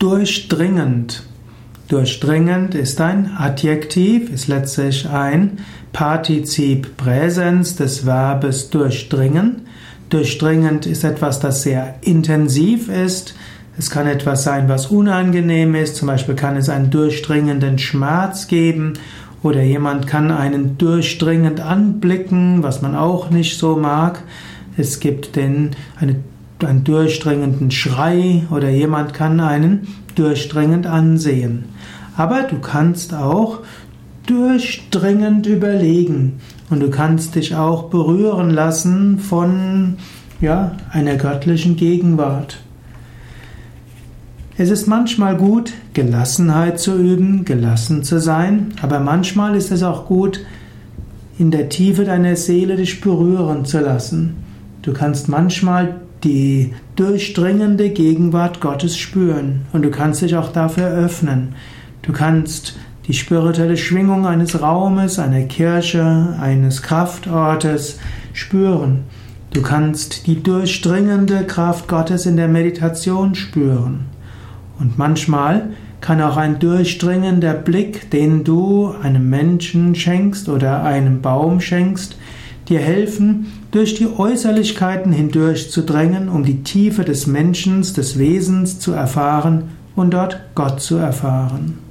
Durchdringend. Durchdringend ist ein Adjektiv, ist letztlich ein Partizip Präsens des Verbes durchdringen. Durchdringend ist etwas, das sehr intensiv ist. Es kann etwas sein, was unangenehm ist. Zum Beispiel kann es einen durchdringenden Schmerz geben oder jemand kann einen durchdringend anblicken, was man auch nicht so mag. Es gibt den, eine, einen durchdringenden Schrei oder jemand kann einen durchdringend ansehen. Aber du kannst auch durchdringend überlegen und du kannst dich auch berühren lassen von ja, einer göttlichen Gegenwart. Es ist manchmal gut, Gelassenheit zu üben, gelassen zu sein, aber manchmal ist es auch gut, in der Tiefe deiner Seele dich berühren zu lassen. Du kannst manchmal die durchdringende Gegenwart Gottes spüren und du kannst dich auch dafür öffnen. Du kannst die spirituelle Schwingung eines Raumes, einer Kirche, eines Kraftortes spüren. Du kannst die durchdringende Kraft Gottes in der Meditation spüren. Und manchmal kann auch ein durchdringender Blick, den du einem Menschen schenkst oder einem Baum schenkst, dir helfen, durch die Äußerlichkeiten hindurch zu drängen, um die Tiefe des Menschen, des Wesens zu erfahren und dort Gott zu erfahren.